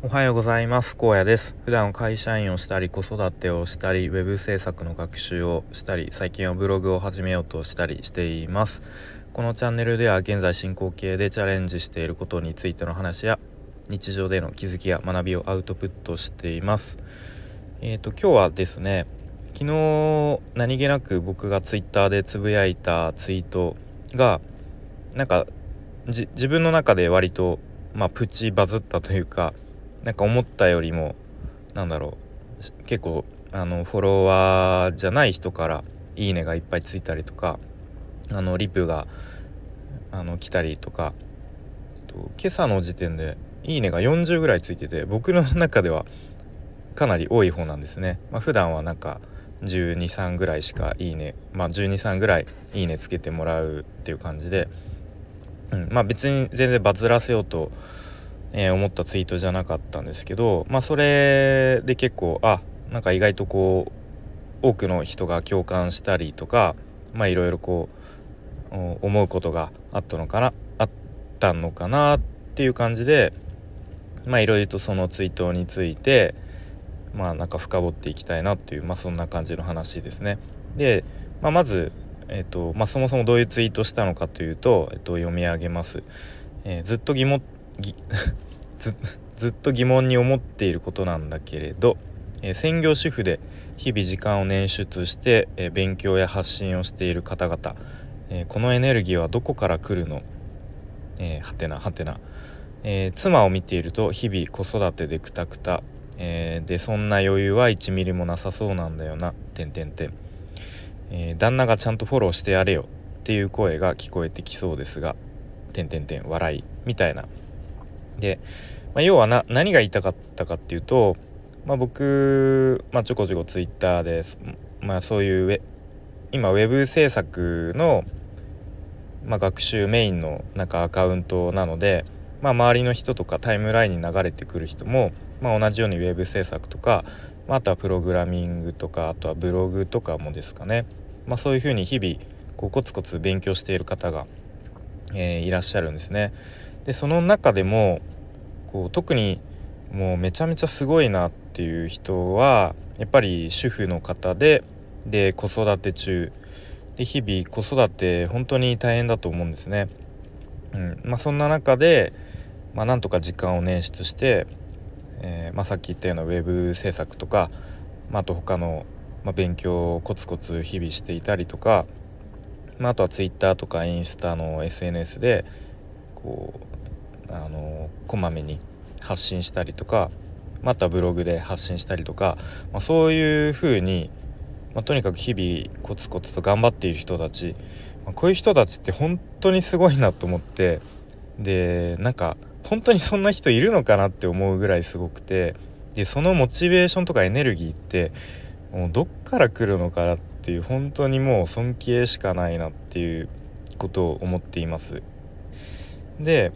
おはようございます。高野です。普段会社員をしたり子育てをしたりウェブ制作の学習をしたり最近はブログを始めようとしたりしています。このチャンネルでは現在進行形でチャレンジしていることについての話や日常での気づきや学びをアウトプットしています。えっ、ー、と今日はですね昨日何気なく僕がツイッターでつぶやいたツイートがなんか自分の中で割とまあプチバズったというかなんか思ったよりもなんだろう結構あのフォロワーじゃない人から「いいね」がいっぱいついたりとかあのリプがあの来たりとか今朝の時点で「いいね」が40ぐらいついてて僕の中ではかなり多い方なんですね。まあ、普段はなんか123ぐらいしか「いいね」まあ123ぐらい「いいね」つけてもらうっていう感じで、うん、まあ別に全然バズらせようとえ、思ったツイートじゃなかったんですけどまあそれで結構あなんか意外とこう多くの人が共感したりとかまあいろいろこう思うことがあったのかなあったのかなっていう感じでまあいろいろとそのツイートについてまあなんか深掘っていきたいなっていうまあそんな感じの話ですね。で、まあ、まずえーとまあ、そもそもどういうツイートしたのかというと、えー、と読み上げます。えー、ずっと疑問ずずっと疑問に思っていることなんだけれど、えー、専業主婦で日々時間を捻出して、えー、勉強や発信をしている方々、えー、このエネルギーはどこから来るの？えはてなはてな、え妻を見ていると日々子育てでくたくた、でそんな余裕は1ミリもなさそうなんだよなてんてんてん、旦那がちゃんとフォローしてやれよっていう声が聞こえてきそうですがてんてんてん笑いみたいな。で、まあ、要はな何が言いたかったかっていうと、まあ、僕、まあ、ちょこちょこツイッターで、まあ、そういうウ今ウェブ制作の、まあ、学習メインのなんかアカウントなので、まあ、周りの人とかタイムラインに流れてくる人も、まあ、同じようにウェブ制作とか、まあ、あとはプログラミングとかあとはブログとかもですかね、まあ、そういうふうに日々こうコツコツ勉強している方が、えー、いらっしゃるんですね。でその中でもこう特にもうめちゃめちゃすごいなっていう人はやっぱり主婦の方でで子育て中で日々子育て本当に大変だと思うんですね。うんまあ、そんな中で、まあ、なんとか時間を捻出して、えー、まあ、さっき言ったようなウェブ制作とか、まあ、あと他の、ま勉強をコツコツ日々していたりとか、まあ、とは Twitter とかインスタの SNS でこうあのこまめに発信したりとかまたブログで発信したりとか、まあ、そういうふうに、まあ、とにかく日々コツコツと頑張っている人たち、まあ、こういう人たちって本当にすごいなと思ってでなんか本当にそんな人いるのかなって思うぐらいすごくてでそのモチベーションとかエネルギーってもうどっから来るのかなっていう本当にもう尊敬しかないなっていうことを思っています。で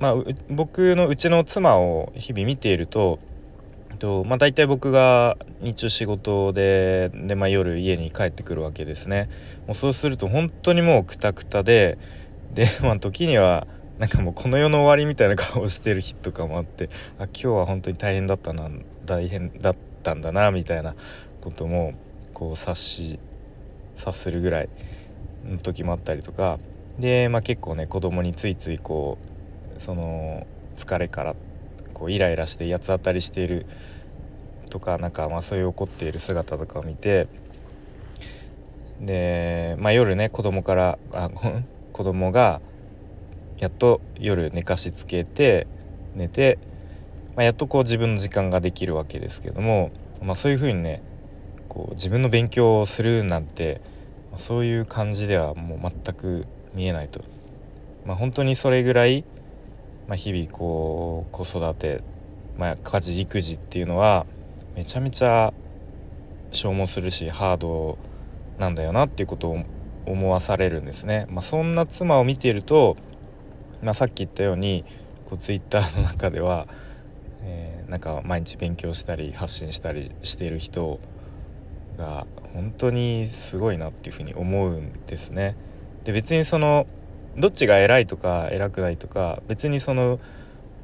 まあ、僕のうちの妻を日々見ているとと、まあ、大体僕が日中仕事でで、まあ、夜家に帰ってくるわけですね。もうそうすると本当にもうくたくたでで、まあ、時にはなんかもうこの世の終わりみたいな顔をしてる日とかもあってあ今日は本当に大変だったな大変だったんだなみたいなこともこう察し察するぐらいの時もあったりとかで、まあ、結構ね子供についついこうその疲れからこうイライラして八つ当たりしているとかなんかまあそういう怒っている姿とかを見てで、まあ、夜ね子供からあ 子供がやっと夜寝かしつけて寝て、まあ、やっとこう自分の時間ができるわけですけども、まあ、そういうふうにねこう自分の勉強をするなんてそういう感じではもう全く見えないと。まあ、本当にそれぐらいまあ、日々こう子育て、まあ、家事育児っていうのはめちゃめちゃ消耗するしハードなんだよなっていうことを思わされるんですね。まあ、そんな妻を見ていると、まあ、さっき言ったようにこうツイッターの中では、えー、なんか毎日勉強したり発信したりしている人が本当にすごいなっていうふうに思うんですね。で別にそのどっちが偉いとか偉くないとか別にその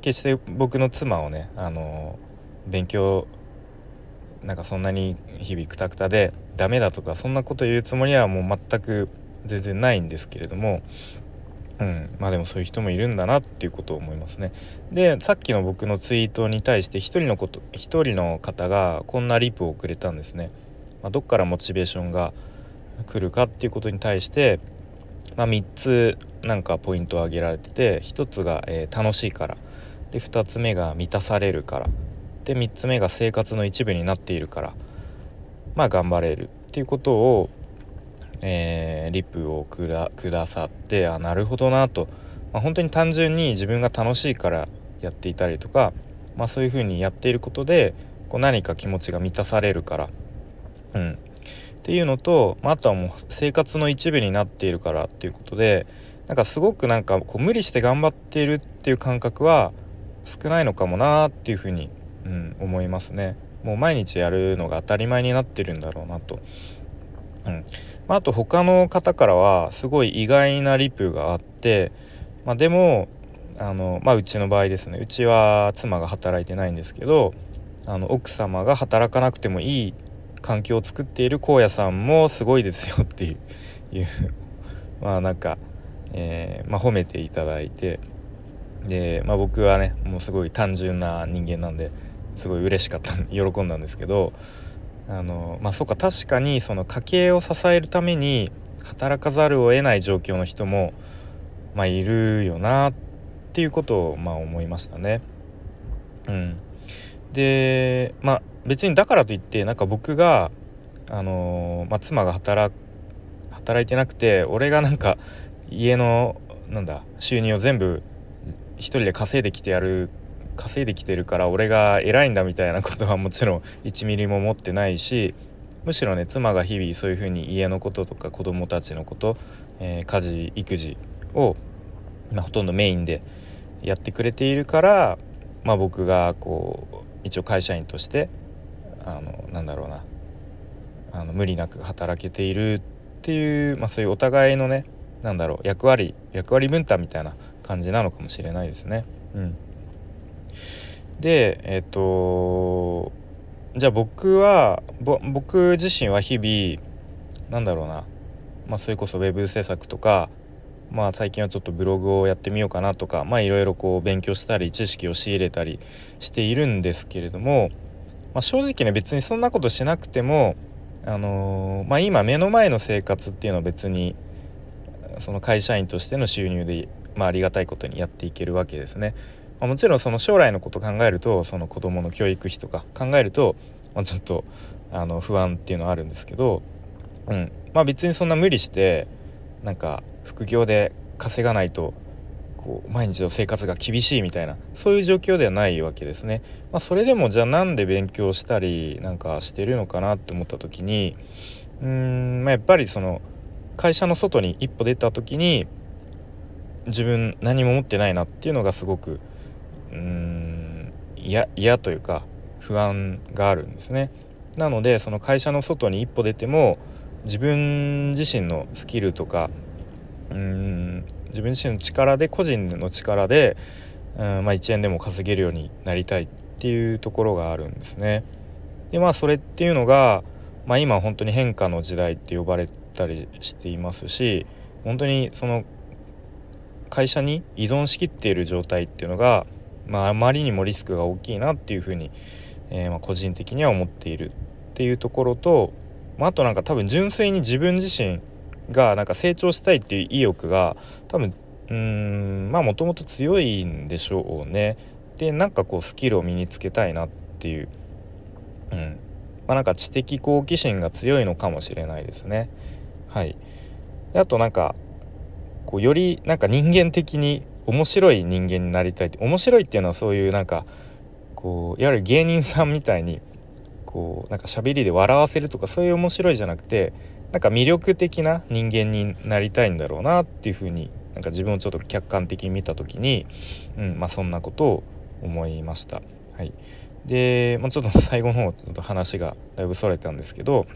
決して僕の妻をねあの勉強なんかそんなに日々くたくたでダメだとかそんなこと言うつもりはもう全く全然ないんですけれどもうん、まあでもそういう人もいるんだなっていうことを思いますね。でさっきの僕のツイートに対して1人のこと1人の方がこんなリプをくれたんですね。まあ、どっからモチベーションが来るかっていうことに対して、まあ、3つなんかポイントを挙げられてて1つが、えー、楽しいから。で2つ目が満たされるから。で3つ目が生活の一部になっているから。まあ頑張れる。っていうことをえー、リプをくださってあなるほどなと、まあ、本当に単純に自分が楽しいからやっていたりとか、まあ、そういうふうにやっていることでこう何か気持ちが満たされるから、うん、っていうのと、まあ、あとはもう生活の一部になっているからっていうことでなんかすごくなんかこう無理して頑張っているっていう感覚は少ないのかもなっていうふうに、うん、思いますね。もう毎日やるのが当たり前になってるんだろうなと。うん、まあ、あと他の方からはすごい意外なリプがあって、まあ、でもあの、まあ、うちの場合ですねうちは妻が働いてないんですけどあの奥様が働かなくてもいい環境を作っている荒野さんもすごいですよっていう まあなんか、えー、まあ、褒めていただいてで、まあ、僕はねもうすごい単純な人間なんですごい嬉しかった 喜んだんですけどあのまあそうか確かにその家計を支えるために働かざるを得ない状況の人も、まあ、いるよなっていうことをまあ思いましたね。うん、でまあ別にだからといってなんか僕があの、まあ、妻が働働いてなくて俺がなんか家のなんだ収入を全部一人で稼いできてやる稼いできてるから俺が偉いんだみたいなことはもちろん1ミリも持ってないしむしろね妻が日々そういうふうに家のこととか子供たちのこと、えー、家事育児を、まあ、ほとんどメインでやってくれているから、まあ、僕がこう一応会社員としてあのなんだろうな。あの無理なく働けているっていう、まあ、そういうお互いのねなんだろう役割役割分担みたいな感じなのかもしれないですね。うん。でえっ、とじゃあ僕は僕自身は日々なんだろうな、まあ、それこそ web 制作とか、まあ、最近はちょっとブログをやってみようかなとかいろいろこう勉強したり知識を仕入れたりしているんですけれども、まあ、正直ね別にそんなことしなくても、あのー、まあ、今目の前の生活っていうのは別にその会社員としての収入で、まあ、ありがたいことにやっていけるわけですね。まあ、もちろんその将来のこと考えるとその子どもの教育費とか考えると、まあ、ちょっとあの不安っていうのはあるんですけど、うんまあ、別にそんな無理してなんか副業で稼がないとこう毎日の生活が厳しいみたいなそういう状況ではないわけですね。まあ、それでもじゃあなんで勉強したりなんかしてるのかなって思った時にうーん、まあ、やっぱりその会社の外に一歩出た時に自分何も持ってないなっていうのがすごくうん嫌というか不安があるんですね。なのでその会社の外に一歩出ても自分自身のスキルとかうん自分自身の力で個人の力でうん、まあ、1円でも稼げるようになりたいっていうところがあるんですね。でまあそれっていうのが、まあ、今本当に変化の時代って呼ばれたりしていますし本当にその会社に依存しきっている状態っていうのがまあ、あまりにもリスクが大きいなっていうふうに、えー、ま、個人的には思っているっていうところと、まあ、あとなんか多分純粋に自分自身がなんか成長したいっていう意欲が多分うんまあもともと強いんでしょうね。でなんかこうスキルを身につけたいなっていう、うんまあ、なんか知的好奇心が強いのかもしれないですね。はい、あとなんかこうよりなんか人間的に面白い人間になりたいって面白いっていうのはそういうなんかこういわゆる芸人さんみたいにこうなんか喋りで笑わせるとかそういう面白いじゃなくてなんか魅力的な人間になりたいんだろうなっていうふうになんか自分をちょっと客観的に見た時に、うんまあ、そんなことを思いました。はい、で、まあ、ちょっと最後の方ちょっと話がだいぶそれたんですけど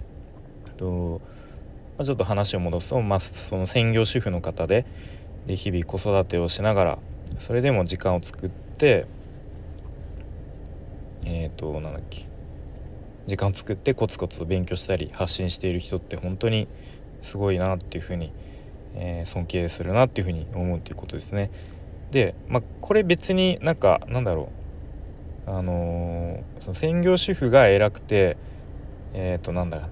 と、まあ、ちょっと話を戻すと、まあ、その専業主婦の方でで日々子育てをしながらそれでも時間を作ってえっ、ー、となんだっけ。時間作ってコツコツと勉強したり発信している人って本当にすごいなっていうふうに、えー、尊敬するなっていうふうに思うっていうことですね。で、まあ、これ別になんかなんだろうあのー、その専業主婦が偉くてえっ、ー、となんだ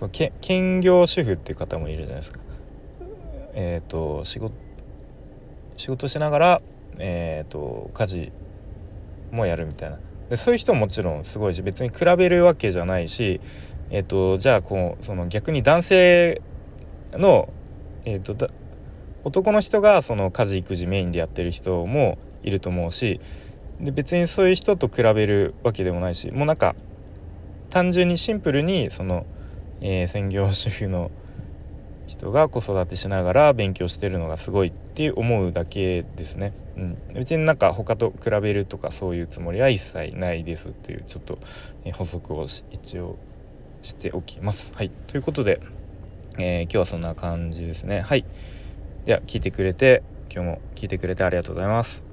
そのけ兼業主婦っていう方もいるじゃないですか。えっ、ー、と仕事仕事しながら、えーと、家事もやるみたいなでそういう人ももちろんすごいし別に比べるわけじゃないし、えーと、じゃあこうその逆に男性の、えーと、と男の人がその家事育児メインでやってる人もいると思うしで別にそういう人と比べるわけでもないしもうなんか単純にシンプルにその、えー、専業主婦の人が子育てしながら勉強してるのがすごいって思うだけですね。うん、別になんか他と比べるとかそういうつもりは一切ないですっていうちょっと補足を一応しておきます。はいということで、えー、今日はそんな感じですね。はいでは聞いてくれて今日も聞いてくれてありがとうございます。